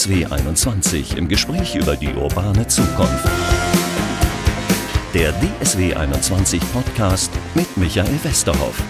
DSW 21 im Gespräch über die urbane Zukunft. Der DSW 21 Podcast mit Michael Westerhoff.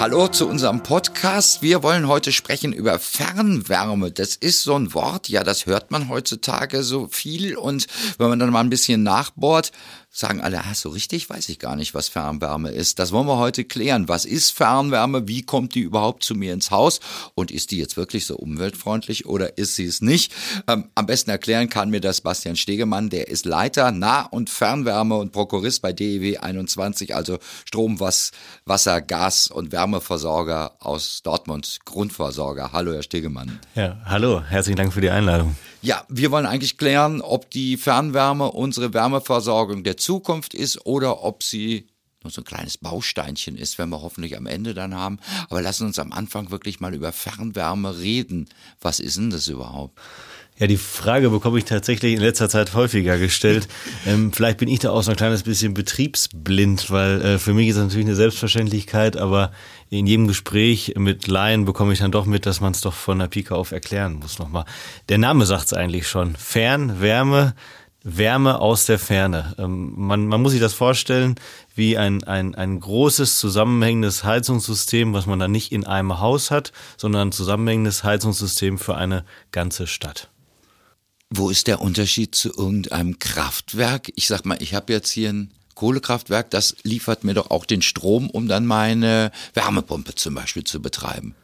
Hallo zu unserem Podcast. Wir wollen heute sprechen über Fernwärme. Das ist so ein Wort, ja, das hört man heutzutage so viel und wenn man dann mal ein bisschen nachbohrt, sagen alle, ah, so richtig weiß ich gar nicht, was Fernwärme ist. Das wollen wir heute klären. Was ist Fernwärme? Wie kommt die überhaupt zu mir ins Haus? Und ist die jetzt wirklich so umweltfreundlich oder ist sie es nicht? Ähm, am besten erklären kann mir das Bastian Stegemann. Der ist Leiter Nah- und Fernwärme und Prokurist bei DEW 21, also Strom, Wasser, Gas und Wärmeversorger aus Dortmund, Grundversorger. Hallo, Herr Stegemann. Ja, hallo. Herzlichen Dank für die Einladung. Ja, wir wollen eigentlich klären, ob die Fernwärme unsere Wärmeversorgung der Zukunft ist oder ob sie nur so ein kleines Bausteinchen ist, wenn wir hoffentlich am Ende dann haben. Aber lassen uns am Anfang wirklich mal über Fernwärme reden. Was ist denn das überhaupt? Ja, die Frage bekomme ich tatsächlich in letzter Zeit häufiger gestellt. ähm, vielleicht bin ich da auch so ein kleines bisschen betriebsblind, weil äh, für mich ist das natürlich eine Selbstverständlichkeit, aber in jedem Gespräch mit Laien bekomme ich dann doch mit, dass man es doch von der Pike auf erklären muss nochmal. Der Name sagt es eigentlich schon. Fern, Wärme, Wärme aus der Ferne. Ähm, man, man muss sich das vorstellen wie ein, ein, ein großes zusammenhängendes Heizungssystem, was man dann nicht in einem Haus hat, sondern ein zusammenhängendes Heizungssystem für eine ganze Stadt. Wo ist der Unterschied zu irgendeinem Kraftwerk? Ich sag mal, ich habe jetzt hier ein Kohlekraftwerk, das liefert mir doch auch den Strom, um dann meine Wärmepumpe zum Beispiel zu betreiben.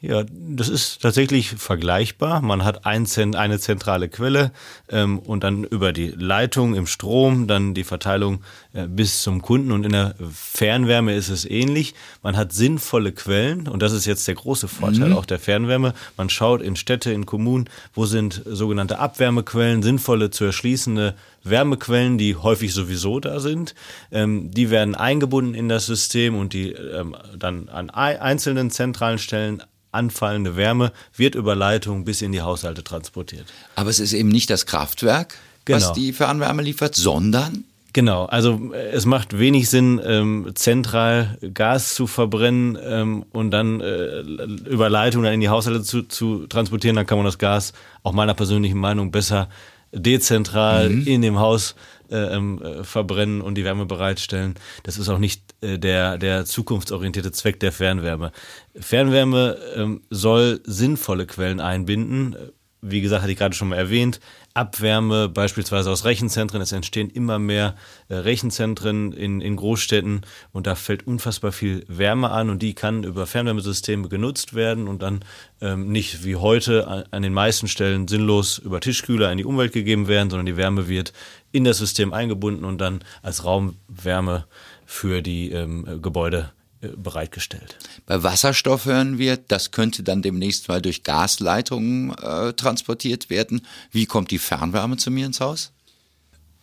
Ja, das ist tatsächlich vergleichbar. Man hat ein Zent, eine zentrale Quelle ähm, und dann über die Leitung im Strom, dann die Verteilung äh, bis zum Kunden. Und in der Fernwärme ist es ähnlich. Man hat sinnvolle Quellen und das ist jetzt der große Vorteil mhm. auch der Fernwärme. Man schaut in Städte, in Kommunen, wo sind sogenannte Abwärmequellen, sinnvolle zu erschließende Wärmequellen, die häufig sowieso da sind. Ähm, die werden eingebunden in das System und die ähm, dann an einzelnen zentralen Stellen anfallende Wärme wird über Leitung bis in die Haushalte transportiert. Aber es ist eben nicht das Kraftwerk, genau. was die Fernwärme liefert, sondern Genau, also äh, es macht wenig Sinn, ähm, zentral Gas zu verbrennen ähm, und dann äh, über Leitung dann in die Haushalte zu, zu transportieren. Dann kann man das Gas, auch meiner persönlichen Meinung, besser dezentral mhm. in dem Haus äh, ähm, äh, verbrennen und die Wärme bereitstellen. Das ist auch nicht äh, der, der zukunftsorientierte Zweck der Fernwärme. Fernwärme ähm, soll sinnvolle Quellen einbinden. Wie gesagt, hatte ich gerade schon mal erwähnt, Abwärme beispielsweise aus Rechenzentren. Es entstehen immer mehr äh, Rechenzentren in, in Großstädten und da fällt unfassbar viel Wärme an und die kann über Fernwärmesysteme genutzt werden und dann ähm, nicht wie heute an, den meisten Stellen sinnlos über Tischkühler in die Umwelt gegeben werden, sondern die Wärme wird in das System eingebunden und dann als Raumwärme für die ähm, Gebäude bereitgestellt. Bei Wasserstoff hören wir, das könnte dann demnächst mal durch Gasleitungen äh, transportiert werden. Wie kommt die Fernwärme zu mir ins Haus?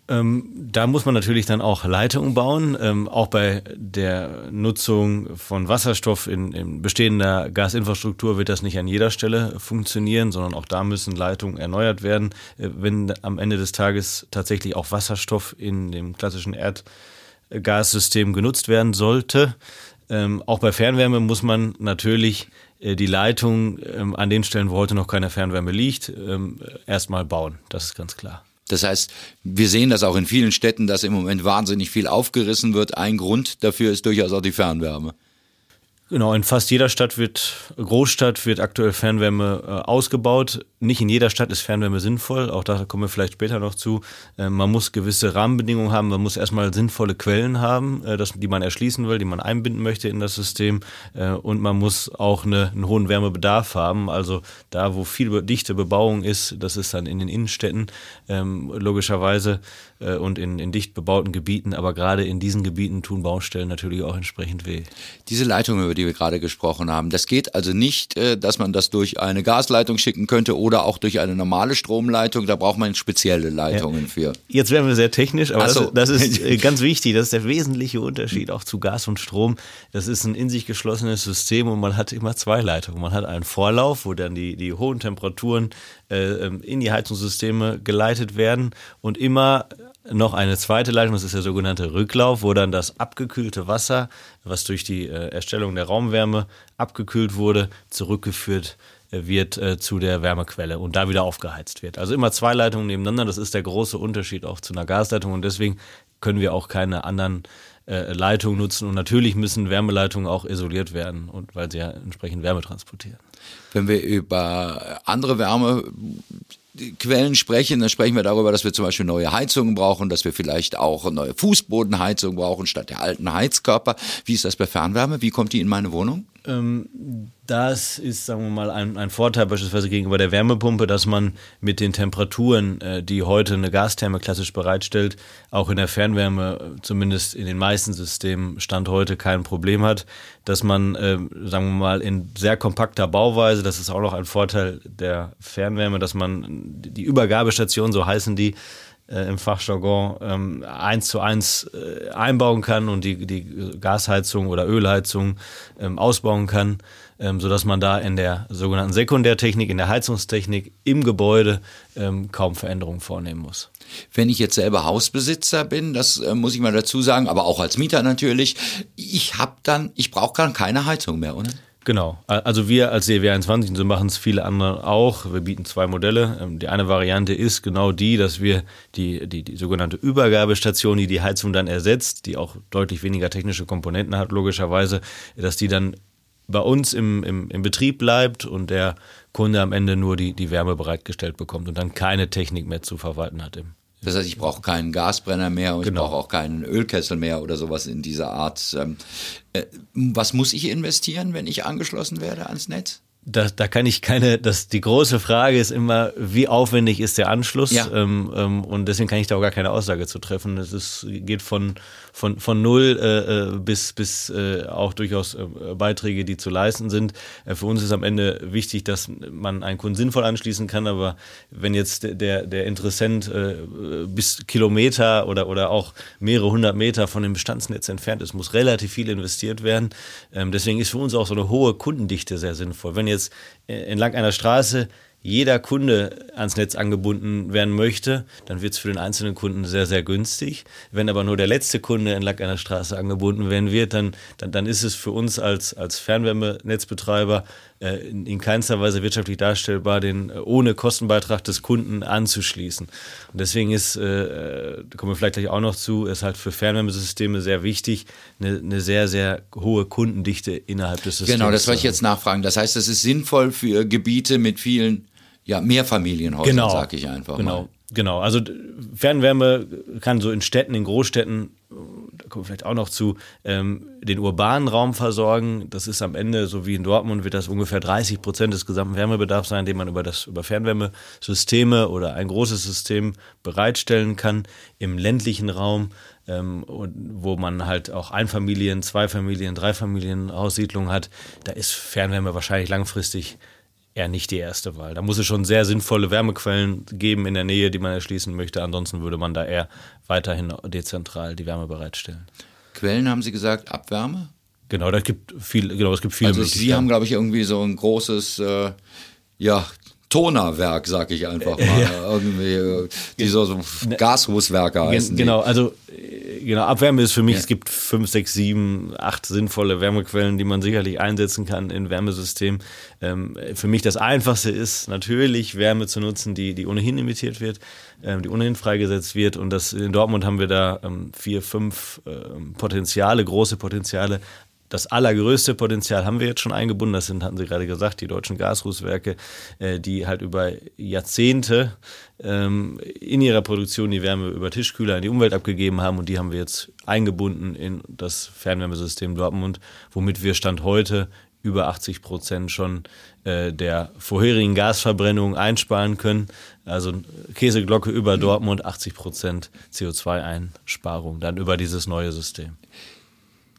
Ähm, da muss man natürlich dann auch Leitungen bauen. Ähm, auch bei der Nutzung von Wasserstoff in, in, bestehender Gasinfrastruktur wird das nicht an jeder Stelle funktionieren, sondern auch da müssen Leitungen erneuert werden. Äh, wenn am Ende des Tages tatsächlich auch Wasserstoff in dem klassischen Erdgassystem genutzt werden sollte, ähm, auch bei Fernwärme muss man natürlich äh, die Leitung ähm, an den Stellen, wo heute noch keine Fernwärme liegt, ähm, erstmal bauen. Das ist ganz klar. Das heißt, wir sehen das auch in vielen Städten, dass im Moment wahnsinnig viel aufgerissen wird. Ein Grund dafür ist durchaus auch die Fernwärme. Genau, in fast jeder Stadt wird, Großstadt wird aktuell Fernwärme äh, ausgebaut. Nicht in jeder Stadt ist Fernwärme sinnvoll, auch da kommen wir vielleicht später noch zu. Äh, man muss gewisse Rahmenbedingungen haben, man muss erstmal sinnvolle Quellen haben, äh, die man erschließen will, die man einbinden möchte in das System. Äh, und man muss auch eine, einen hohen Wärmebedarf haben. Also da, wo viel dichte Bebauung ist, das ist dann in den Innenstädten ähm, logischerweise äh, und in, in dicht bebauten Gebieten. Aber gerade in diesen Gebieten tun Baustellen natürlich auch entsprechend weh. Diese Leitung, über die wir gerade gesprochen haben, das geht also nicht, dass man das durch eine Gasleitung schicken könnte oder auch durch eine normale Stromleitung. Da braucht man spezielle Leitungen ja. für. Jetzt werden wir sehr technisch, aber so. das, das, ist äh, ganz wichtig. Das ist der wesentliche Unterschied auch zu Gas und Strom. Das ist ein in sich geschlossenes System und man hat immer zwei Leitungen. Man hat einen Vorlauf, wo dann die, die hohen Temperaturen äh, ähm, in die Heizungssysteme geleitet werden und immer noch eine zweite Leitung, das ist der sogenannte Rücklauf, wo dann das abgekühlte Wasser, was durch die äh, Erstellung der Raumwärme abgekühlt wurde, zurückgeführt äh, wird äh, zu der Wärmequelle und da wieder aufgeheizt wird. Also immer zwei Leitungen nebeneinander, das ist der große Unterschied auch zu einer Gasleitung und deswegen können wir auch keine anderen äh, Leitungen nutzen und natürlich müssen Wärmeleitungen auch isoliert werden und weil sie ja entsprechend Wärme transportieren. Wenn wir über andere Wärme Quellen sprechen, dann sprechen wir darüber, dass wir zum Beispiel neue Heizungen brauchen, dass wir vielleicht auch neue Fußbodenheizungen brauchen statt der alten Heizkörper. Wie ist das bei Fernwärme? Wie kommt die in meine Wohnung? Ähm, das ist, sagen wir mal, ein, ein, Vorteil beispielsweise gegenüber der Wärmepumpe, dass man mit den Temperaturen, äh, die heute eine Gastherme klassisch bereitstellt, auch in der Fernwärme, zumindest in den meisten Systemen, Stand heute kein Problem hat. Dass man, äh, sagen wir mal, in sehr kompakter Bauweise, das ist auch noch ein Vorteil der Fernwärme, dass man die Übergabestation, so heißen die, äh, im Fachjargon ähm, eins zu eins äh, einbauen kann und die, die Gasheizung oder Ölheizung ähm, ausbauen kann, ähm, sodass man da in der sogenannten Sekundärtechnik, in der Heizungstechnik im Gebäude ähm, kaum Veränderungen vornehmen muss. Wenn ich jetzt selber Hausbesitzer bin, das äh, muss ich mal dazu sagen, aber auch als Mieter natürlich, ich habe dann, ich brauche dann keine Heizung mehr, oder? Genau. Also wir als CW 21, und so machen es viele andere auch, wir bieten zwei Modelle. Ähm, die eine Variante ist genau die, dass wir die, die, die sogenannte Übergabestation, die die Heizung dann ersetzt, die auch deutlich weniger technische Komponenten hat, logischerweise, dass die dann bei uns im, im, im Betrieb bleibt und der Kunde am Ende nur die, die Wärme bereitgestellt bekommt und dann keine Technik mehr zu verwalten hat im, das heißt, ich brauche keinen Gasbrenner mehr und genau. ich brauche auch keinen Ölkessel mehr oder sowas in dieser Art. Ähm, äh, was muss ich investieren, wenn ich angeschlossen werde ans Netz? da, da kann ich keine, das, die große Frage ist immer, wie aufwendig ist der Anschluss? Ja. Ähm, ähm, und deswegen kann ich da auch gar keine Aussage zu treffen. Es ist, geht von, von, von null äh, äh bis, bis äh, auch durchaus äh, Beiträge, die zu leisten sind. Äh, für uns ist am Ende wichtig, dass man einen Kunden sinnvoll anschließen kann, aber wenn jetzt der, der Interessent äh, bis Kilometer oder, oder auch mehrere hundert Meter von dem Bestandsnetz entfernt ist, muss relativ viel investiert werden. Ähm, deswegen ist für uns auch so eine hohe Kundendichte sehr sinnvoll. Wenn jetzt äh, entlang einer Straße jeder Kunde ans Netz angebunden werden möchte, dann wird es für den einzelnen Kunden sehr, sehr günstig. Wenn aber nur der letzte Kunde entlang einer Straße angebunden werden wird, dann, dann, dann ist es für uns als, als Fernwärmenetzbetreiber äh, in, in keinster Weise wirtschaftlich darstellbar, den äh, ohne Kostenbeitrag des Kunden anzuschließen. Und deswegen ist, äh, da kommen wir vielleicht gleich auch noch zu, ist halt für Fernwärmesysteme sehr wichtig, eine, eine sehr, sehr hohe Kundendichte innerhalb des Systems. Genau, das wollte ich jetzt nachfragen. Das heißt, es ist sinnvoll für Gebiete mit vielen ja, Mehrfamilienhäusern, genau, sage ich einfach genau, mal. Genau, also Fernwärme kann so in Städten, in Großstädten, da kommen wir vielleicht auch noch zu, ähm, den urbanen Raum versorgen. Das ist am Ende, so wie in Dortmund, wird das ungefähr 30 Prozent des gesamten Wärmebedarfs sein, den man über das über Fernwärmesysteme oder ein großes System bereitstellen kann. Im ländlichen Raum ähm, wo man halt auch Einfamilien, Zweifamilien, Dreifamilien Aussiedlungen hat, da ist Fernwärme wahrscheinlich langfristig eher nicht die erste Wahl. Da muss es schon sehr sinnvolle Wärmequellen geben in der Nähe, die man erschließen möchte. Ansonsten würde man da eher weiterhin dezentral die Wärme bereitstellen. Quellen haben Sie gesagt, Abwärme? Genau, da gibt viel, genau, es gibt viele Also Sie haben, glaube ich, irgendwie so ein großes, äh, ja, Tonerwerk, sag ich einfach mal. Ja. Irgendwie, äh, die so, so Gashuswerke heißen. Genau, also genau, Abwärme ist für mich, ja. es gibt fünf, sechs, sieben, acht sinnvolle Wärmequellen, die man sicherlich einsetzen kann in Wärmesystem. Ähm, für mich das Einfachste ist natürlich Wärme zu nutzen, die, die ohnehin emittiert wird, ähm, die ohnehin freigesetzt wird. Und das, in Dortmund haben wir da ähm, vier, fünf ähm, Potenziale, große Potenziale das allergrößte Potenzial haben wir jetzt schon eingebunden. Das sind, hatten Sie gerade gesagt, die deutschen Gasrußwerke, äh, die halt über Jahrzehnte ähm, in ihrer Produktion die Wärme über Tischkühler in die Umwelt abgegeben haben. Und die haben wir jetzt eingebunden in das Fernwärmesystem Dortmund, womit wir Stand heute über 80 Prozent schon äh, der vorherigen Gasverbrennung einsparen können. Also Käseglocke über Dortmund, 80 Prozent CO2-Einsparung dann über dieses neue System.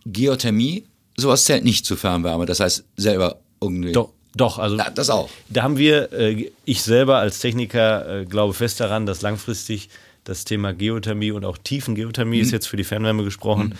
Geothermie sowas zählt nicht zu Fernwärme. Das heißt, selber irgendwie. Doch, doch, also ja, das auch. Da haben wir, äh, ich selber als Techniker äh, glaube fest daran, dass langfristig das Thema Geothermie und auch Tiefengeothermie mhm. ist jetzt für die Fernwärme gesprochen.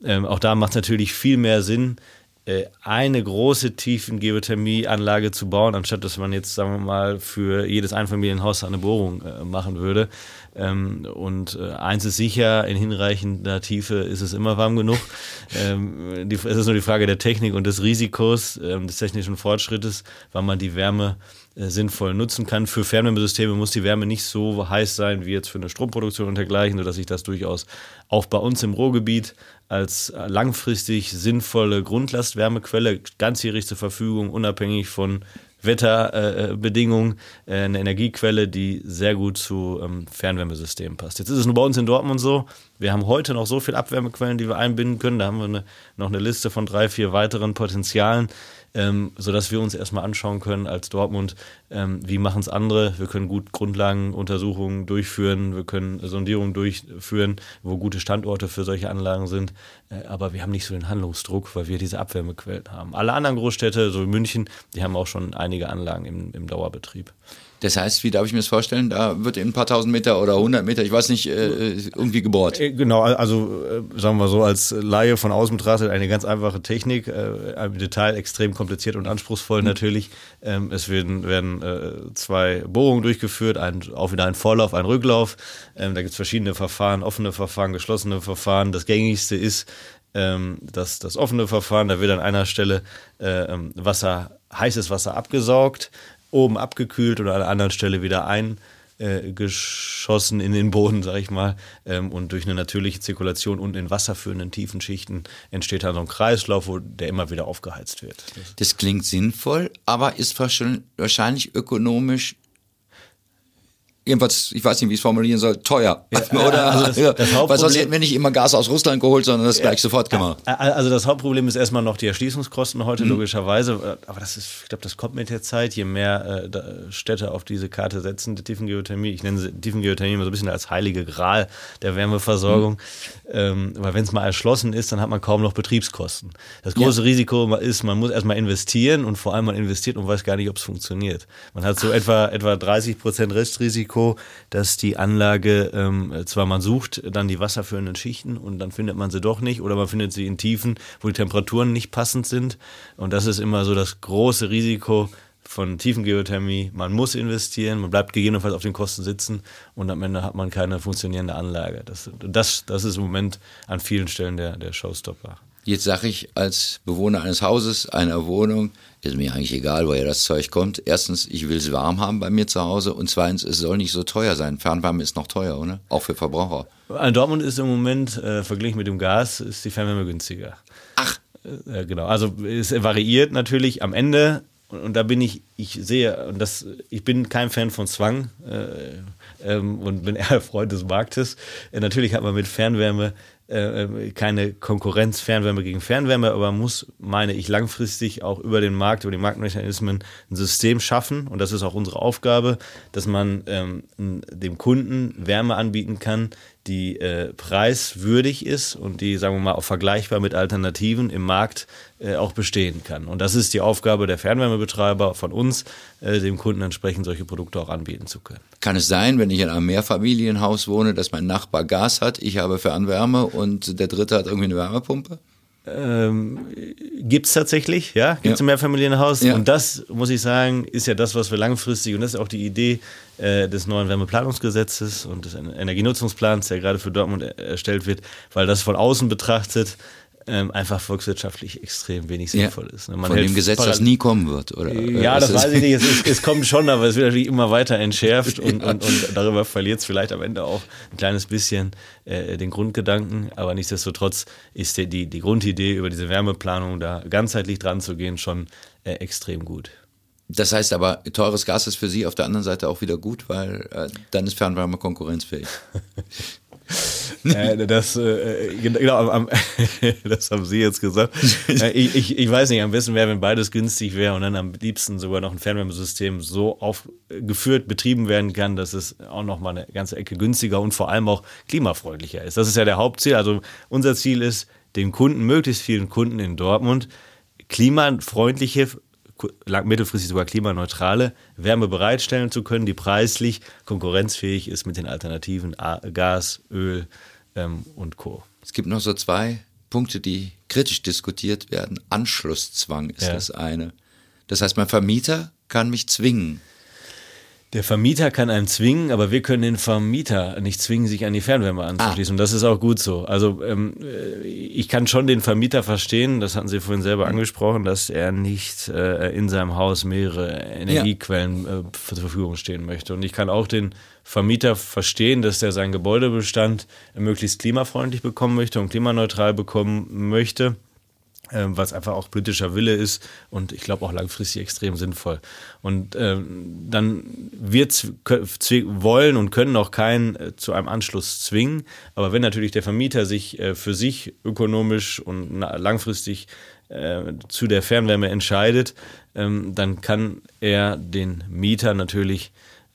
Mhm. Ähm, auch da macht es natürlich viel mehr Sinn, äh, eine große Tiefengeothermieanlage zu bauen, anstatt dass man jetzt, sagen wir mal, für jedes Einfamilienhaus eine Bohrung äh, machen würde. Ähm, und äh, eins ist sicher, in hinreichender Tiefe ist es immer warm genug. Ähm, die, es ist nur die Frage der Technik und des Risikos, ähm, des technischen Fortschrittes, wann man die Wärme äh, sinnvoll nutzen kann. Für Fernwärmesysteme muss die Wärme nicht so heiß sein wie jetzt für eine Stromproduktion und dergleichen, sodass sich das durchaus auch bei uns im Ruhrgebiet als langfristig sinnvolle Grundlastwärmequelle ganzjährig zur Verfügung, unabhängig von Wetterbedingungen, äh, eine Energiequelle, die sehr gut zu ähm, Fernwärmesystemen passt. Jetzt ist es nur bei uns in Dortmund so, wir haben heute noch so viele Abwärmequellen, die wir einbinden können. Da haben wir eine, noch eine Liste von drei, vier weiteren Potenzialen ähm, sodass wir uns erstmal anschauen können als Dortmund, ähm, wie machen es andere. Wir können gut Grundlagenuntersuchungen durchführen, wir können Sondierungen durchführen, wo gute Standorte für solche Anlagen sind. Äh, aber wir haben nicht so den Handlungsdruck, weil wir diese Abwärmequellen haben. Alle anderen Großstädte, so wie München, die haben auch schon einige Anlagen im, im Dauerbetrieb. Das heißt, wie darf ich mir das vorstellen? Da wird in ein paar tausend Meter oder hundert Meter, ich weiß nicht, äh, irgendwie gebohrt. Äh, genau, also äh, sagen wir so, als Laie von außen betrachtet eine ganz einfache Technik, äh, im Detail extrem kompliziert und anspruchsvoll mhm. natürlich. Ähm, es werden, werden äh, zwei Bohrungen durchgeführt, ein, auch wieder ein Vorlauf, ein Rücklauf. Ähm, da gibt es verschiedene Verfahren, offene Verfahren, geschlossene Verfahren. Das gängigste ist ähm, das, das offene Verfahren. Da wird an einer Stelle äh, ähm, Wasser heißes Wasser abgesaugt, oben abgekühlt oder an einer anderen Stelle wieder eingeschossen in den Boden, sag ich mal. Ähm, und durch eine natürliche Zirkulation und in wasserführenden tiefen Schichten entsteht dann so ein Kreislauf, wo der immer wieder aufgeheizt wird. Das klingt sinnvoll, aber ist wahrscheinlich ökonomisch jedenfalls, ich weiß nicht, wie ich es formulieren soll, teuer. Ja, Oder, also das, ja, das weil sonst hätten wir nicht immer Gas aus Russland geholt, sondern das gleich sofort gemacht. Also das Hauptproblem ist erstmal noch die Erschließungskosten heute, mhm. logischerweise. Aber das ist, ich glaube, das kommt mit der Zeit, je mehr äh, Städte auf diese Karte setzen, die Tiefengeothermie. Ich nenne sie Tiefengeothermie immer so ein bisschen als heilige Gral der Wärmeversorgung. Mhm. Ähm, weil wenn es mal erschlossen ist, dann hat man kaum noch Betriebskosten. Das große ja. Risiko ist, man muss erstmal investieren und vor allem man investiert und weiß gar nicht, ob es funktioniert. Man hat so etwa, etwa 30 Prozent Restrisiko Risiko, dass die Anlage, ähm, zwar man sucht dann die wasserführenden Schichten und dann findet man sie doch nicht oder man findet sie in Tiefen, wo die Temperaturen nicht passend sind. Und das ist immer so das große Risiko von Tiefengeothermie. Man muss investieren, man bleibt gegebenenfalls auf den Kosten sitzen und am Ende hat man keine funktionierende Anlage. Das, das, das ist im Moment an vielen Stellen der, der Showstopper. Jetzt sage ich als Bewohner eines Hauses, einer Wohnung, ist mir eigentlich egal, woher das Zeug kommt. Erstens, ich will es warm haben bei mir zu Hause und zweitens, es soll nicht so teuer sein. Fernwärme ist noch teuer, oder? Auch für Verbraucher. In Dortmund ist im Moment, äh, verglichen mit dem Gas, ist die Fernwärme günstiger. Ach. Äh, genau, also es variiert natürlich am Ende und, und, da bin ich, ich sehe, und das, ich bin kein Fan von Zwang äh, ähm, und bin eher Freund des Marktes. Äh, natürlich hat man mit Fernwärme äh, keine Konkurrenz Fernwärme gegen Fernwärme, aber man muss, meine ich, langfristig auch über den Markt, über die Marktmechanismen ein System schaffen. Und das ist auch unsere Aufgabe, dass man ähm, dem Kunden Wärme anbieten kann, die äh, preiswürdig ist und die, sagen wir mal, auch vergleichbar mit Alternativen im Markt äh, auch bestehen kann. Und das ist die Aufgabe der Fernwärmebetreiber von uns, äh, dem Kunden entsprechend solche Produkte auch anbieten zu können. Kann es sein, wenn ich in einem Mehrfamilienhaus wohne, dass mein Nachbar Gas hat, ich habe Fernwärme und der dritte hat irgendwie eine Wärmepumpe? Ähm, gibt es tatsächlich, ja, gibt es ja. im Mehrfamilienhaus. Ja. Und das, muss ich sagen, ist ja das, was wir langfristig, und das ist auch die Idee äh, des neuen Wärmeplanungsgesetzes und des Energienutzungsplans, der gerade für Dortmund erstellt wird, weil das von außen betrachtet ähm, einfach volkswirtschaftlich extrem wenig sinnvoll ja, ist. Ne? Man Von dem Gesetz, das nie kommen wird, oder? Ja, das weiß ich nicht. Es, ist, es, kommt schon, aber es wird natürlich immer weiter entschärft und, ja. und, und darüber verliert es vielleicht am Ende auch ein kleines bisschen äh, den Grundgedanken. Aber nichtsdestotrotz ist die, die, die Grundidee über diese Wärmeplanung da ganzheitlich dran zu gehen schon äh, extrem gut. Das heißt aber, teures Gas ist für Sie auf der anderen Seite auch wieder gut, weil äh, dann ist Fernwärme konkurrenzfähig. äh, das, äh, genau, am, das haben Sie jetzt gesagt. Äh, ich, ich, ich, weiß nicht, am besten wäre, wenn beides günstig wäre und dann am liebsten sogar noch ein Fernwärmesystem so aufgeführt, betrieben werden kann, dass es auch noch mal eine ganze Ecke günstiger und vor allem auch klimafreundlicher ist. Das ist ja der Hauptziel. Also unser Ziel ist, den Kunden, möglichst vielen Kunden in Dortmund, klimafreundliche mittelfristig sogar klimaneutrale Wärme bereitstellen zu können, die preislich konkurrenzfähig ist mit den Alternativen Gas, Öl ähm, und Co. Es gibt noch so zwei Punkte, die kritisch diskutiert werden. Anschlusszwang ist Ja. das eine. Das heißt, mein Vermieter kann mich zwingen. Der Vermieter kann einen zwingen, aber wir können den Vermieter nicht zwingen, sich an die Fernwärme anzuschließen. Und das ist auch gut so. Also ähm, äh, ich kann schon den Vermieter verstehen, das hatten Sie vorhin selber angesprochen, dass er nicht äh, in seinem Haus mehrere Energiequellen äh, zur Verfügung stehen möchte. Und ich kann auch den Vermieter verstehen, dass er seinen Gebäudebestand möglichst klimafreundlich bekommen möchte und klimaneutral bekommen möchte ähm, was einfach auch politischer Wille ist und ich glaube auch langfristig extrem sinnvoll. Und ähm, dann wird wollen und können auch keinen äh, zu einem Anschluss zwingen. Aber wenn natürlich der Vermieter sich äh, für sich ökonomisch und langfristig äh, zu der Fernwärme entscheidet, ähm, dann kann er den Mieter natürlich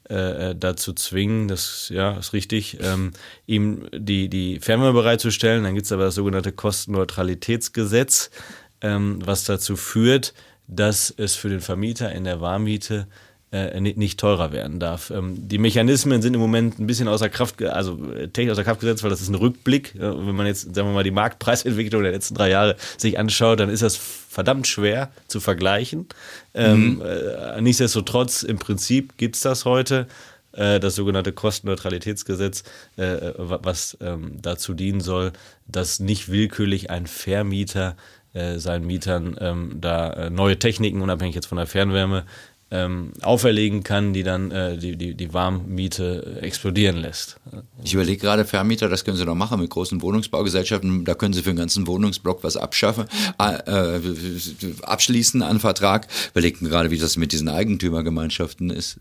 dazu zwingen, das ja ist richtig, ähm, ihm die, die Fernwärme bereitzustellen. Dann gibt es aber das sogenannte Kostenneutralitätsgesetz, ähm, was dazu führt, dass es für den Vermieter in der Warmmiete äh, ni- nicht teurer werden darf. Ähm, die Mechanismen sind im Moment ein bisschen außer Kraft, also äh, technisch außer Kraft gesetzt, weil das ist ein Rückblick. Ja, Wenn man jetzt, sagen wir mal, die Marktpreisentwicklung der letzten drei Jahre sich anschaut, dann ist das verdammt schwer zu vergleichen. Ähm, äh, nichtsdestotrotz, im Prinzip gibt es das heute äh, das sogenannte Kostenneutralitätsgesetz, äh, wa- was ähm, dazu dienen soll, dass nicht willkürlich ein Vermieter äh, seinen Mietern da äh, neue Techniken, unabhängig jetzt von der Fernwärme, ähm, auferlegen kann, die dann äh, die, die, die Warmmiete explodieren lässt. Ich überlege gerade, Vermieter, das können Sie doch machen mit großen Wohnungsbaugesellschaften. Da können Sie für den ganzen Wohnungsblock was abschaffen, äh, äh, abschließen an Vertrag. Überlegen gerade, wie das mit diesen Eigentümergemeinschaften ist.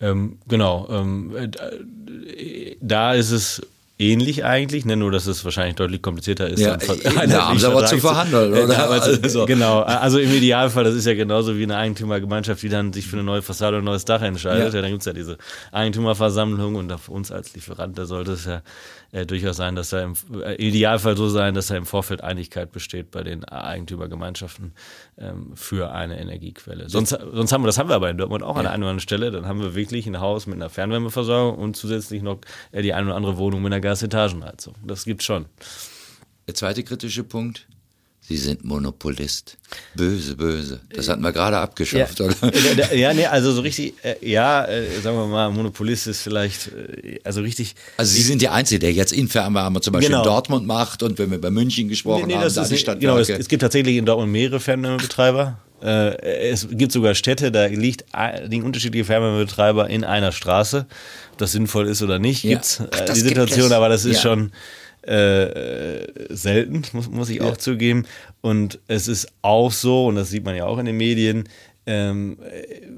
Ähm, genau. Ähm, äh, da ist es ähnlich eigentlich, ne? nur dass es wahrscheinlich deutlich komplizierter ist. Ja, dann äh, da haben sie aber zu verhandeln, oder? haben sie- Also. Genau, also im Idealfall, das ist ja genauso wie eine Eigentümergemeinschaft, die dann sich für eine neue Fassade und ein neues Dach entscheidet. Ja. Ja. dann gibt es ja diese Eigentümerversammlung und auf uns als Lieferant, da sollte es ja äh, durchaus sein, dass da im äh, Idealfall so sein, dass da im Vorfeld Einigkeit besteht bei den Eigentümergemeinschaften ähm, für eine Energiequelle. Sonst, sonst haben wir, das haben wir aber in Dortmund auch an der einen oder anderen Stelle, dann haben wir wirklich ein Haus mit einer Fernwärmeversorgung und zusätzlich noch äh, die eine oder andere Wohnung mit einer Gasetagenheizung. Das gibt's schon. Der zweite kritische Punkt. Sie sind Monopolist. Böse, böse. Das hatten wir gerade abgeschafft, oder? Äh, ja, nee, also so richtig, äh, ja, äh, sagen wir mal, Monopolist ist vielleicht, äh, also richtig. Also Sie sind der Einzige, der jetzt in Fernwärme zum Beispiel Genau. in Dortmund macht und wenn wir über München gesprochen haben, da die nicht- Stadtwerke. genau, es, es gibt tatsächlich in Dortmund mehrere Fernwärmebetreiber. Es gibt sogar Städte, da liegt, liegen unterschiedliche Fernwärmebetreiber in einer Straße. Ob das sinnvoll ist oder nicht, Ja. gibt's Ach, die gibt Situation, es. aber das ist Ja. schon äh, selten, muss, muss ich auch zugeben. Und es ist auch so, und das sieht man ja auch in den Medien, ähm,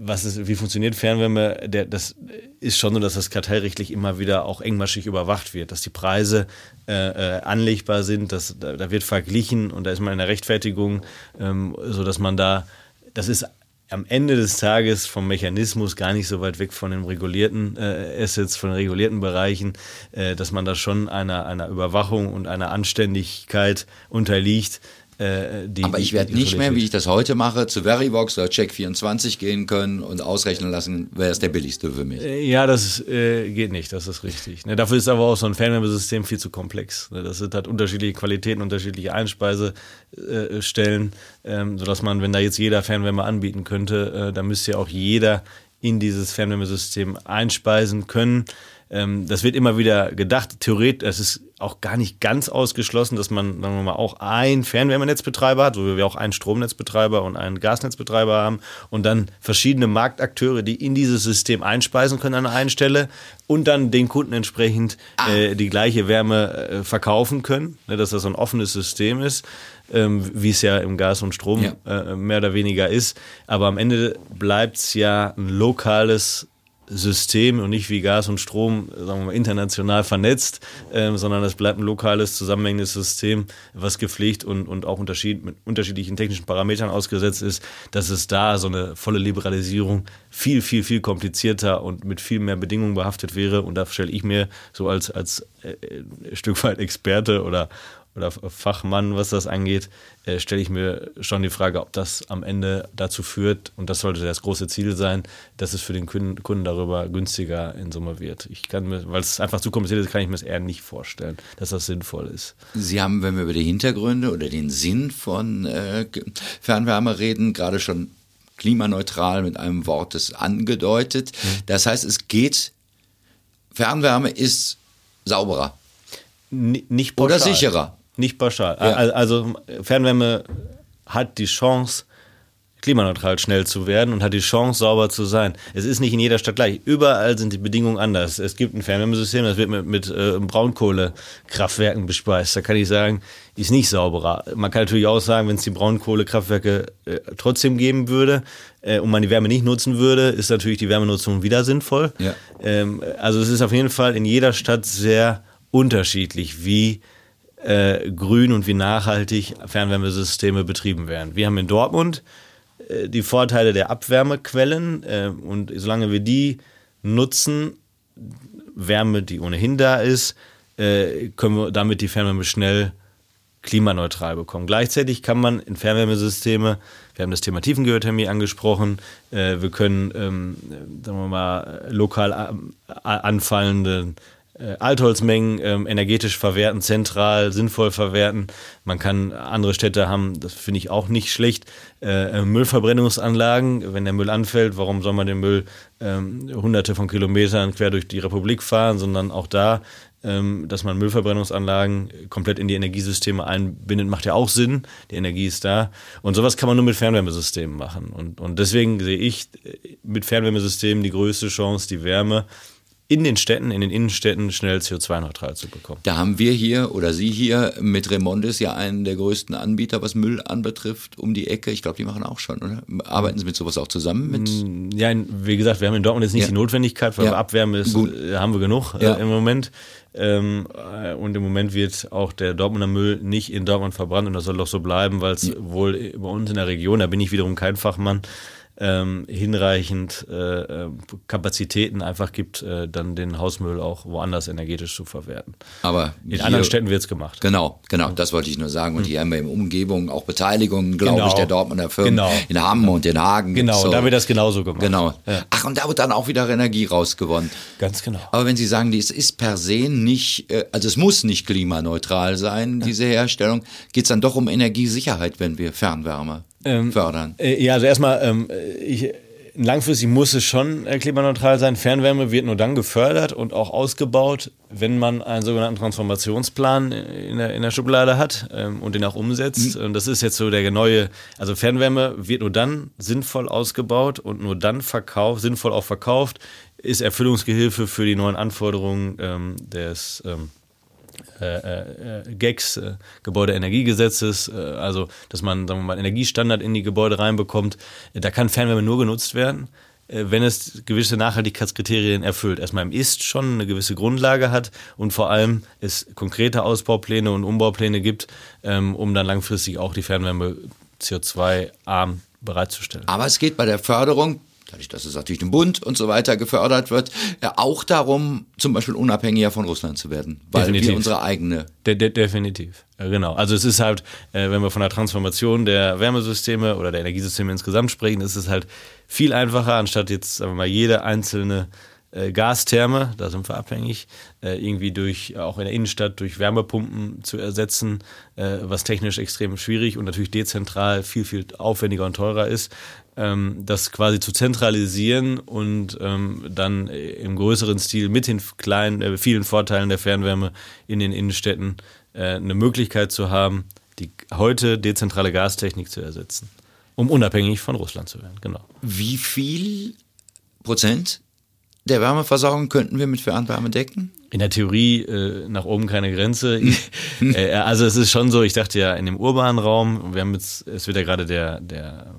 was ist, wie funktioniert Fernwärme? Der, das ist schon so, dass das kartellrechtlich immer wieder auch engmaschig überwacht wird, dass die Preise äh, äh, anlegbar sind, dass, da, da wird verglichen und da ist man in der Rechtfertigung, ähm, so dass man da, das ist am Ende des Tages vom Mechanismus gar nicht so weit weg von den regulierten äh, Assets, von den regulierten Bereichen, äh, dass man da schon einer, einer Überwachung und einer Anständigkeit unterliegt. Äh, die, Aber ich werde nicht mehr, wie ich das heute mache, zu Verivox oder Check24 gehen können und ausrechnen lassen, wer ist der billigste für mich. Äh, Ja, das äh, geht nicht, das ist richtig. Ne, dafür ist aber auch so ein Fernwärmesystem viel zu komplex. Ne, das sind halt unterschiedliche Qualitäten, unterschiedliche Einspeisestellen, ähm, sodass man, wenn da jetzt jeder Fernwärme anbieten könnte, äh, dann müsste ja auch jeder in dieses Fernwärmesystem einspeisen können. Ähm, das wird immer wieder gedacht. Theoretisch, es ist auch gar nicht ganz ausgeschlossen, dass man, sagen wir mal, auch einen Fernwärmenetzbetreiber hat, so wie wir auch einen Stromnetzbetreiber und einen Gasnetzbetreiber haben und dann verschiedene Marktakteure, die in dieses System einspeisen können an einer Stelle und dann den Kunden entsprechend äh, die gleiche Wärme äh, verkaufen können, ne, dass das so ein offenes System ist, ähm, wie es ja im Gas und Strom Ja. äh, mehr oder weniger ist. Aber am Ende bleibt es ja ein lokales System und nicht wie Gas und Strom, sagen wir international vernetzt, ähm, sondern es bleibt ein lokales, zusammenhängendes System, was gepflegt und, und auch unterschied, mit unterschiedlichen technischen Parametern ausgesetzt ist, dass es da so eine volle Liberalisierung viel, viel, viel komplizierter und mit viel mehr Bedingungen behaftet wäre. Und da stelle ich mir so als, als äh, ein Stück weit Experte oder oder Fachmann, was das angeht, äh, stelle ich mir schon die Frage, ob das am Ende dazu führt, und das sollte das große Ziel sein, dass es für den Kunden, darüber günstiger in Summe wird. Ich kann mir, weil es einfach zu kompliziert ist, kann ich mir es eher nicht vorstellen, dass das sinnvoll ist. Sie haben, wenn wir über die Hintergründe oder den Sinn von äh, Fernwärme reden, gerade schon klimaneutral mit einem Wort das angedeutet. Mhm. Das heißt, es geht, Fernwärme ist sauberer. N nicht pauschal. Oder sicherer. Nicht pauschal. Ja. Also Fernwärme hat die Chance, klimaneutral schnell zu werden und hat die Chance, sauber zu sein. Es ist nicht in jeder Stadt gleich. Überall sind die Bedingungen anders. Es gibt ein Fernwärmesystem, das wird mit, mit äh, Braunkohlekraftwerken bespeist. Da kann ich sagen, ist nicht sauberer. Man kann natürlich auch sagen, wenn es die Braunkohlekraftwerke äh, trotzdem geben würde äh, und man die Wärme nicht nutzen würde, ist natürlich die Wärmenutzung wieder sinnvoll. Ja. Ähm, also es ist auf jeden Fall in jeder Stadt sehr unterschiedlich, wie äh, grün und wie nachhaltig Fernwärmesysteme betrieben werden. Wir haben in Dortmund äh, die Vorteile der Abwärmequellen äh, und solange wir die nutzen, Wärme, die ohnehin da ist, äh, können wir damit die Fernwärme schnell klimaneutral bekommen. Gleichzeitig kann man in Fernwärmesysteme, wir haben das Thema Tiefengeothermie angesprochen, wir können, ähm, sagen wir mal, lokal anfallende äh, Altholzmengen ähm, energetisch verwerten, zentral, sinnvoll verwerten. Man kann andere Städte haben, das finde ich auch nicht schlecht, äh, Müllverbrennungsanlagen. Wenn der Müll anfällt, warum soll man den Müll ähm, hunderte von Kilometern quer durch die Republik fahren, sondern auch da, ähm, dass man Müllverbrennungsanlagen komplett in die Energiesysteme einbindet, macht ja auch Sinn. Die Energie ist da. Und sowas kann man nur mit Fernwärmesystemen machen. Und, und deswegen sehe ich äh, mit Fernwärmesystemen die größte Chance, die Wärme in den Städten, in den Innenstädten schnell CO2-neutral zu bekommen. Da haben wir hier oder Sie hier mit Remondes ja einen der größten Anbieter, was Müll anbetrifft, um die Ecke. Ich glaube, die machen auch schon, oder? Arbeiten Sie mit sowas auch zusammen? Mit? Mm, ja, wie gesagt, wir haben in Dortmund jetzt nicht ja. die Notwendigkeit, weil ja. Abwärme ist, Gut. Äh, haben wir genug äh, ja. äh, im Moment. Ähm, äh, und im Moment wird auch der Dortmunder Müll nicht in Dortmund verbrannt und das soll doch so bleiben, weil es wohl bei uns in der Region, da bin ich wiederum kein Fachmann, ähm, hinreichend äh, äh, Kapazitäten einfach gibt, äh, dann den Hausmüll auch woanders energetisch zu verwerten. Aber in hier, anderen Städten wird es gemacht. Genau, genau, das wollte ich nur sagen. Und hier haben wir in Umgebung auch Beteiligungen, glaube genau. ich, der Dortmunder Firmen genau. in Hamm und in Hagen. Genau, so. da wird das genauso gemacht. Genau. Ja. Ach, und da wird dann auch wieder Energie rausgewonnen. Ganz genau. Aber wenn Sie sagen, es ist per se nicht, äh, also es muss nicht klimaneutral sein, diese Herstellung, geht es dann doch um Energiesicherheit, wenn wir Fernwärme ähm, fördern? Äh, ja, also erstmal, ähm, ich, langfristig muss es schon äh, klimaneutral sein. Fernwärme wird nur dann gefördert und auch ausgebaut, wenn man einen sogenannten Transformationsplan in der, in der Schublade hat ähm, und den auch umsetzt. Mhm. Und das ist jetzt so der neue, also Fernwärme wird nur dann sinnvoll ausgebaut und nur dann verkauft, sinnvoll auch verkauft, ist Erfüllungsgehilfe für die neuen Anforderungen ähm, des ähm, äh, äh, GEX, äh, Gebäudeenergiegesetzes, äh, also dass man, sagen wir mal, Energiestandard in die Gebäude reinbekommt. Da kann Fernwärme nur genutzt werden, äh, wenn es gewisse Nachhaltigkeitskriterien erfüllt. Erstmal im Ist schon eine gewisse Grundlage hat und vor allem es konkrete Ausbaupläne und Umbaupläne gibt, ähm, um dann langfristig auch die Fernwärme CO2-arm bereitzustellen. Aber es geht bei der Förderung dadurch, dass es natürlich im Bund und so weiter gefördert wird, auch darum, zum Beispiel unabhängiger von Russland zu werden, weil definitiv. wir unsere eigene. De de definitiv, ja, genau. Also es ist halt, äh, wenn wir von der Transformation der Wärmesysteme oder der Energiesysteme insgesamt sprechen, ist es halt viel einfacher, anstatt jetzt sagen wir mal jede einzelne äh, Gastherme, da sind wir abhängig, äh, irgendwie durch, auch in der Innenstadt durch Wärmepumpen zu ersetzen, äh, was technisch extrem schwierig und natürlich dezentral viel, viel aufwendiger und teurer ist, ähm, das quasi zu zentralisieren und ähm, dann im größeren Stil mit den kleinen, äh, vielen Vorteilen der Fernwärme in den Innenstädten äh, eine Möglichkeit zu haben, die heute dezentrale Gastechnik zu ersetzen, um unabhängig von Russland zu werden. Genau. Wie viel Prozent der Wärmeversorgung könnten wir mit Fernwärme decken? In der Theorie äh, nach oben keine Grenze. äh, also es ist schon so, ich dachte ja in dem urbanen Raum, wir haben jetzt, es wird ja gerade der, der,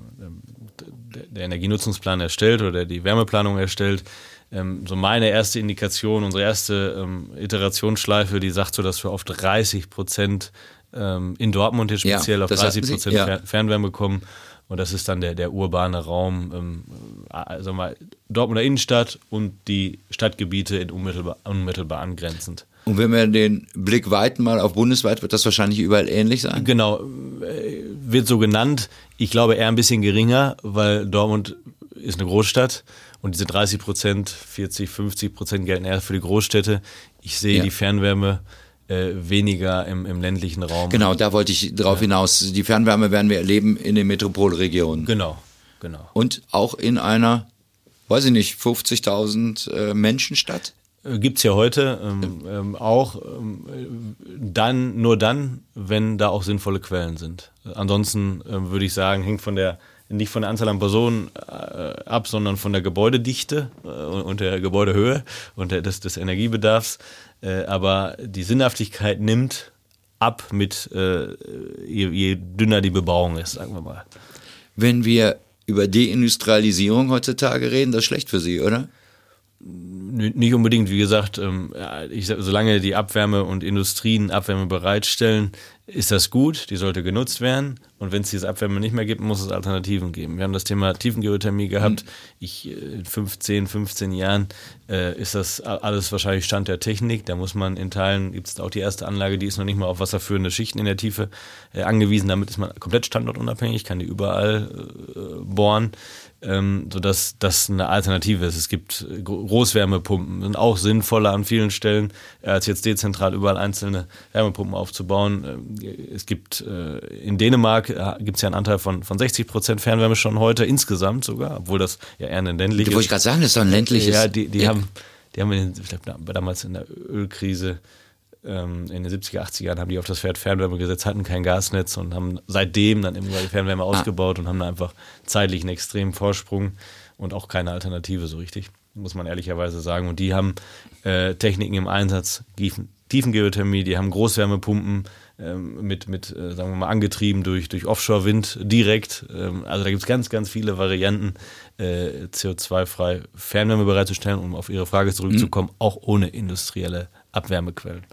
der Energienutzungsplan erstellt oder die Wärmeplanung erstellt. Ähm, so meine erste Indikation, unsere erste ähm, Iterationsschleife, die sagt so, dass wir auf 30 Prozent ähm, in Dortmund jetzt Ja, speziell auf das 30 hatten Sie, Prozent ja. Fer Fernwärme kommen. Und das ist dann der, der urbane Raum, ähm, also mal Dortmunder Innenstadt und die Stadtgebiete in unmittelbar, unmittelbar angrenzend. Und wenn wir den Blick weiten mal auf bundesweit, wird das wahrscheinlich überall ähnlich sein. Genau, äh, wird so genannt. Ich glaube eher ein bisschen geringer, weil Dortmund ist eine Großstadt und diese 30 Prozent, 40, 50 Prozent gelten eher für die Großstädte. Ich sehe Ja. die Fernwärme äh, weniger im, im ländlichen Raum. Genau, da wollte ich drauf hinaus. Die Fernwärme werden wir erleben in den Metropolregionen. Genau, genau. Und auch in einer, weiß ich nicht, 50.000 äh, Menschenstadt. Äh, Gibt's ja heute ähm, ähm, auch ähm, äh, dann, nur dann, wenn da auch sinnvolle Quellen sind. Äh, Ansonsten ähm, würde ich sagen, hängt von der nicht von der Anzahl an Personen äh, ab, sondern von der Gebäudedichte äh, und der Gebäudehöhe und der, des, des Energiebedarfs. Äh, aber die Sinnhaftigkeit nimmt ab mit äh, je, je dünner die Bebauung ist, sagen wir mal. Wenn wir über Deindustrialisierung heutzutage reden, das ist schlecht für Sie, oder? Nicht unbedingt, wie gesagt, ähm, ich, solange die Abwärme und Industrien Abwärme bereitstellen, ist das gut, die sollte genutzt werden. Und wenn es diese Abwärme nicht mehr gibt, muss es Alternativen geben. Wir haben das Thema Tiefengeothermie gehabt. Ich, äh, in 15, 15 Jahren äh, ist das alles wahrscheinlich Stand der Technik. Da muss man in Teilen, gibt es auch die erste Anlage, die ist noch nicht mal auf wasserführende Schichten in der Tiefe äh, angewiesen. Damit ist man komplett standortunabhängig, kann die überall äh, bohren ähm, sodass das eine Alternative ist. Es gibt Gro- Großwärmepumpen, sind auch sinnvoller an vielen Stellen, äh, als jetzt dezentral überall einzelne Wärmepumpen aufzubauen. Ähm, Es gibt äh, in Dänemark äh, gibt es ja einen Anteil von, von 60 Prozent Fernwärme schon heute, insgesamt sogar, obwohl das ja eher ein ländliches Da wollte ich gerade sagen, das ist doch ein ländliches. ja, die, die haben, die haben da- damals in der Ölkrise in den 70er, 80er Jahren haben die auf das Pferd Fernwärme gesetzt, hatten kein Gasnetz und haben seitdem dann immer die Fernwärme ausgebaut und haben da einfach zeitlich einen extremen Vorsprung und auch keine Alternative so richtig, muss man ehrlicherweise sagen. Und die haben äh, Techniken im Einsatz, Tiefen, Tiefengeothermie, die haben Großwärmepumpen ähm, mit, mit äh, sagen wir mal, angetrieben durch, durch Offshore-Wind direkt. Ähm, also da gibt es ganz, ganz viele Varianten, äh, CO2-frei Fernwärme bereitzustellen, um auf Ihre Frage zurückzukommen, auch ohne industrielle Abwärmequellen.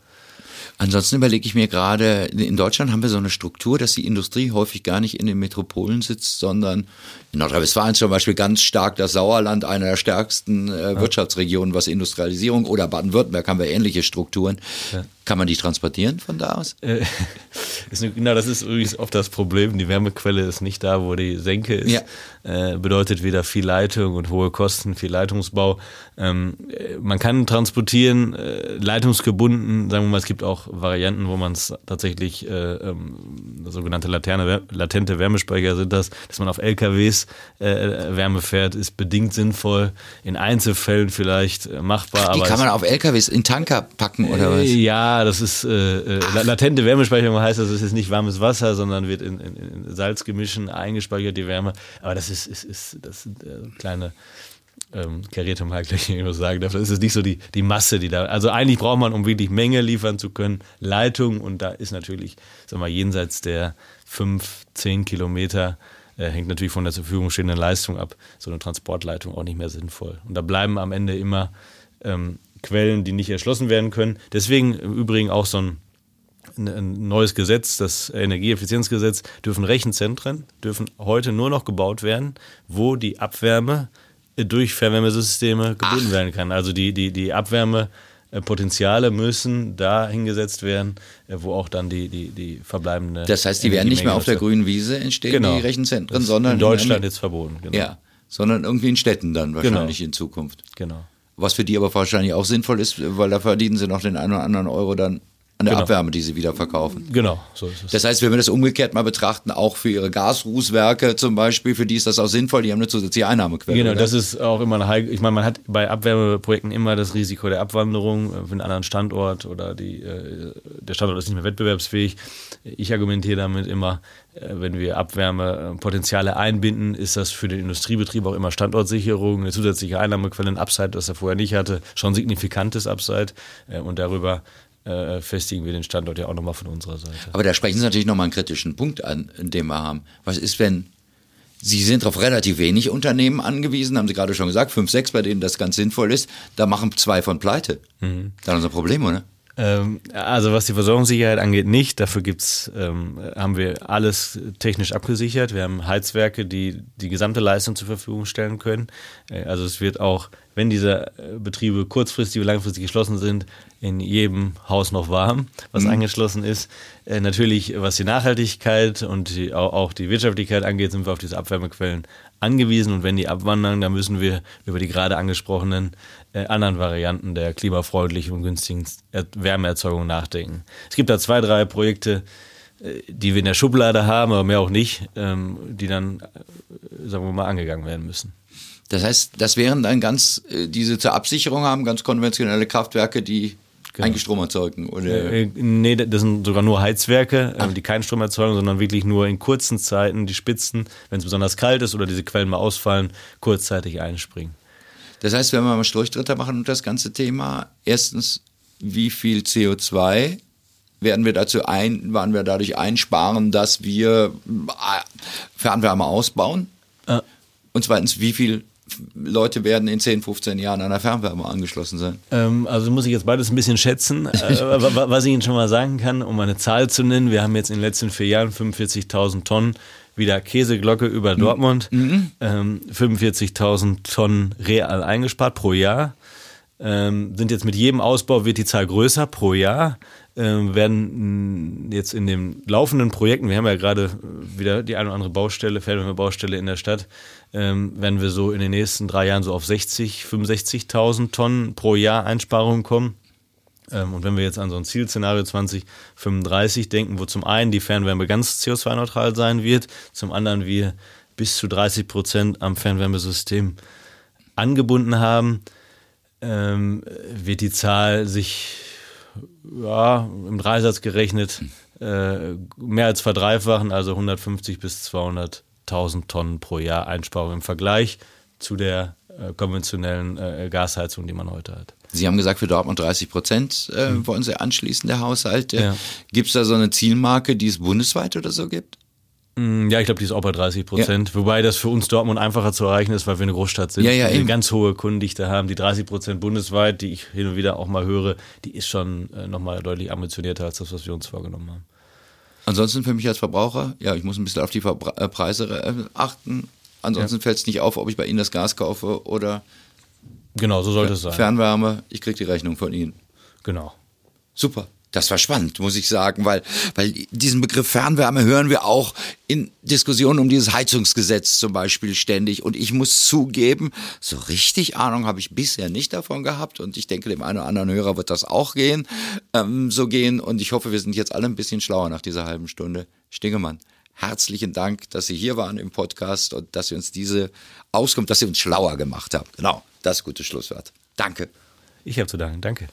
Ansonsten überlege ich mir gerade, in Deutschland haben wir so eine Struktur, dass die Industrie häufig gar nicht in den Metropolen sitzt, sondern in Nordrhein-Westfalen zum Beispiel ganz stark das Sauerland, einer der stärksten äh, Wirtschaftsregionen, was Industrialisierung oder Baden-Württemberg haben wir ähnliche Strukturen. Kann man die transportieren von da aus? Äh, ist, genau, das ist übrigens oft das Problem. Die Wärmequelle ist nicht da, wo die Senke ist. Ja. Äh, bedeutet wieder viel Leitung und hohe Kosten, viel Leitungsbau. Ähm, äh, man kann transportieren, äh, leitungsgebunden, sagen wir mal, es gibt auch Varianten, wo man es tatsächlich, äh, ähm, sogenannte laterne, latente Wärmespeicher sind das, dass man auf LKWs Wärme fährt, ist bedingt sinnvoll, in Einzelfällen vielleicht machbar. Die aber kann man auf LKWs in Tanker packen oder was? äh, Das ist äh, äh, la- latente Wärmespeicherung heißt, das ist nicht warmes Wasser, sondern wird in, in, in Salzgemischen eingespeichert, die Wärme. Aber das ist, ist, ist das sind äh, kleine ähm, karierte Mark, gleich ich nur sagen darf. Das ist nicht so die, die Masse, die da. Also eigentlich braucht man, um wirklich Menge liefern zu können, Leitung und da ist natürlich, sag mal, jenseits der fünf, zehn Kilometer äh, hängt natürlich von der zur Verfügung stehenden Leistung ab, so eine Transportleitung auch nicht mehr sinnvoll. Und da bleiben am Ende immer ähm, Quellen, die nicht erschlossen werden können. Deswegen im Übrigen auch so ein, ein- neues Gesetz, das Energieeffizienzgesetz, dürfen Rechenzentren, dürfen heute nur noch gebaut werden, wo die Abwärme durch Fernwärmesysteme gebunden werden kann. Also die, die, die Abwärmepotenziale müssen da hingesetzt werden, äh, wo auch dann die, die, die verbleibende. Das heißt, die werden nicht mehr auf der grünen Wiese entstehen, Genau. die Rechenzentren, sondern in Deutschland in, jetzt verboten. Genau. ja, sondern irgendwie in Städten dann wahrscheinlich in Zukunft. Genau. Was für die aber wahrscheinlich auch sinnvoll ist, weil da verdienen sie noch den einen oder anderen Euro dann an der Genau. Abwärme, die sie wieder verkaufen. Genau, so ist es. Das heißt, wenn wir das umgekehrt mal betrachten, auch für ihre Gasrußwerke zum Beispiel, für die ist das auch sinnvoll, die haben eine zusätzliche Einnahmequelle. Genau, oder? das ist auch immer ein Heik Ich meine, man hat bei Abwärmeprojekten immer das Risiko der Abwanderung äh, für einen anderen Standort oder die, äh, der Standort ist nicht mehr wettbewerbsfähig. Ich argumentiere damit immer, äh, wenn wir Abwärmepotenziale einbinden, ist das für den Industriebetrieb auch immer Standortsicherung, eine zusätzliche Einnahmequelle, ein Upside, das er vorher nicht hatte, schon signifikantes Upside und darüber äh, festigen wir den Standort ja auch nochmal von unserer Seite. Aber da sprechen Sie natürlich nochmal einen kritischen Punkt an, den wir haben. Was ist, wenn Sie sind auf relativ wenig Unternehmen angewiesen, haben Sie gerade schon gesagt, fünf, sechs, bei denen das ganz sinnvoll ist. Da machen zwei von pleite. Mhm. Dann ein Problem, oder? Ähm, also was die Versorgungssicherheit angeht, nicht. Dafür gibt's, ähm, haben wir alles technisch abgesichert. Wir haben Heizwerke, die die gesamte Leistung zur Verfügung stellen können. Äh, also es wird auch, wenn diese äh, Betriebe kurzfristig oder langfristig geschlossen sind, in jedem Haus noch warm, was mhm. angeschlossen ist. Äh, natürlich, was die Nachhaltigkeit und die, auch, die Wirtschaftlichkeit angeht, sind wir auf diese Abwärmequellen angewiesen. Und wenn die abwandern, dann müssen wir über die gerade angesprochenen äh, anderen Varianten der klimafreundlichen und günstigen Wärmeerzeugung nachdenken. Es gibt da zwei, drei Projekte, äh, die wir in der Schublade haben, aber mehr auch nicht, ähm, die dann, äh, sagen wir mal, angegangen werden müssen. Das heißt, das wären dann ganz, äh, diese zur Absicherung haben, ganz konventionelle Kraftwerke, die genau. eigentlich Strom erzeugen? Oder? Äh, nee, das sind sogar nur Heizwerke, äh, die keinen Strom erzeugen, sondern wirklich nur in kurzen Zeiten die Spitzen, wenn es besonders kalt ist oder diese Quellen mal ausfallen, kurzzeitig einspringen. Das heißt, wenn wir mal Strichdritter machen und das ganze Thema, erstens, wie viel CO2 werden wir dazu ein, werden wir dadurch einsparen, dass wir äh, Fernwärme ausbauen? Äh. Und zweitens, wie viel Leute werden in 10, 15 Jahren an der Fernwärme angeschlossen sein? Ähm, also muss ich jetzt beides ein bisschen schätzen. äh, was ich Ihnen schon mal sagen kann, um eine Zahl zu nennen, wir haben jetzt in den letzten vier Jahren 45.000 Tonnen wieder Käseglocke über mhm. Dortmund, mhm. ähm, 45.000 Tonnen real eingespart pro Jahr. Ähm, sind jetzt mit jedem Ausbau wird die Zahl größer pro Jahr. Ähm, werden jetzt in den laufenden Projekten, wir haben ja gerade wieder die eine oder andere Baustelle, Baustelle in der Stadt, ähm, werden wir so in den nächsten drei Jahren so auf 60, 65.000 Tonnen pro Jahr Einsparungen kommen. Ähm, und wenn wir jetzt an so ein Zielszenario 2035 denken, wo zum einen die Fernwärme ganz CO2-neutral sein wird, zum anderen wir bis zu 30 Prozent am Fernwärmesystem angebunden haben, wird die Zahl sich ja, im Dreisatz gerechnet äh, mehr als verdreifachen, also 150 bis 200 1000 Tonnen pro Jahr Einsparung im Vergleich zu der äh, konventionellen äh, Gasheizung, die man heute hat. Sie haben gesagt, für Dortmund 30 Prozent äh, mhm. wollen Sie anschließen, der Haushalt. Ja. Gibt es da so eine Zielmarke, die es bundesweit oder so gibt? Mm, ja, ich glaube, die ist auch bei 30 Prozent. Ja. Wobei das für uns Dortmund einfacher zu erreichen ist, weil wir eine Großstadt sind. Ja, ja, eine ganz hohe Kundendichte haben. Die 30 Prozent bundesweit, die ich hin und wieder auch mal höre, die ist schon äh, nochmal deutlich ambitionierter als das, was wir uns vorgenommen haben. Ansonsten für mich als Verbraucher, ja, ich muss ein bisschen auf die Verbra äh, Preise äh, achten. Ansonsten ja. fällt es nicht auf, ob ich bei Ihnen das Gas kaufe oder Genau, so sollte es sein. Fernwärme, ich kriege die Rechnung von Ihnen. Genau. Super. Das war spannend, muss ich sagen, weil, weil diesen Begriff Fernwärme hören wir auch in Diskussionen um dieses Heizungsgesetz zum Beispiel ständig. Und ich muss zugeben, so richtig Ahnung habe ich bisher nicht davon gehabt. Und ich denke, dem einen oder anderen Hörer wird das auch gehen, ähm, so gehen. Und ich hoffe, wir sind jetzt alle ein bisschen schlauer nach dieser halben Stunde. Stingemann, herzlichen Dank, dass Sie hier waren im Podcast und dass Sie uns diese Auskunft, dass Sie uns schlauer gemacht haben. Genau, das gutes Schlusswort. Danke. Ich habe zu danken. Danke.